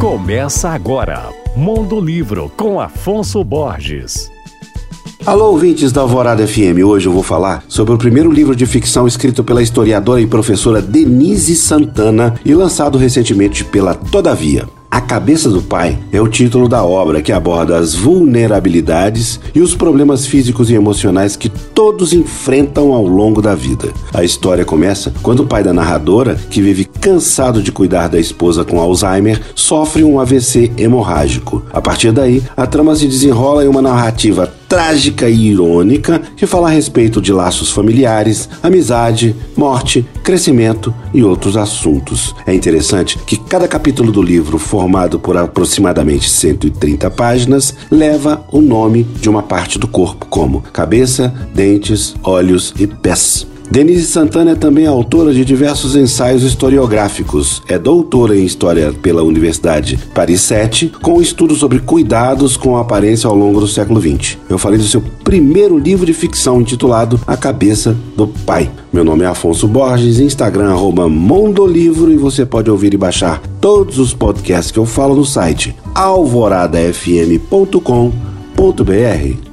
Começa agora, Mundo Livro com Afonso Borges. Alô, ouvintes da Alvorada FM. Hoje eu vou falar sobre o primeiro livro de ficção escrito pela historiadora e professora Denise Santana e lançado recentemente pela Todavia. A Cabeça do Pai é o título da obra que aborda as vulnerabilidades e os problemas físicos e emocionais que todos enfrentam ao longo da vida. A história começa quando o pai da narradora, que vive cansado de cuidar da esposa com Alzheimer, sofre um AVC hemorrágico. A partir daí, a trama se desenrola em uma narrativa trágica e irônica que fala a respeito de laços familiares, amizade, morte, crescimento e outros assuntos. É interessante que cada capítulo do livro, formado por aproximadamente 130 páginas, leva o nome de uma parte do corpo, como cabeça, dentes, olhos e pés. Denise Santana é também autora de diversos ensaios historiográficos. É doutora em História pela Universidade Paris 7, com estudos sobre cuidados com a aparência ao longo do século XX. Eu falei do seu primeiro livro de ficção intitulado A Cabeça do Pai. Meu nome é Afonso Borges, Instagram arroba Mondolivro e você pode ouvir e baixar todos os podcasts que eu falo no site alvoradafm.com.br.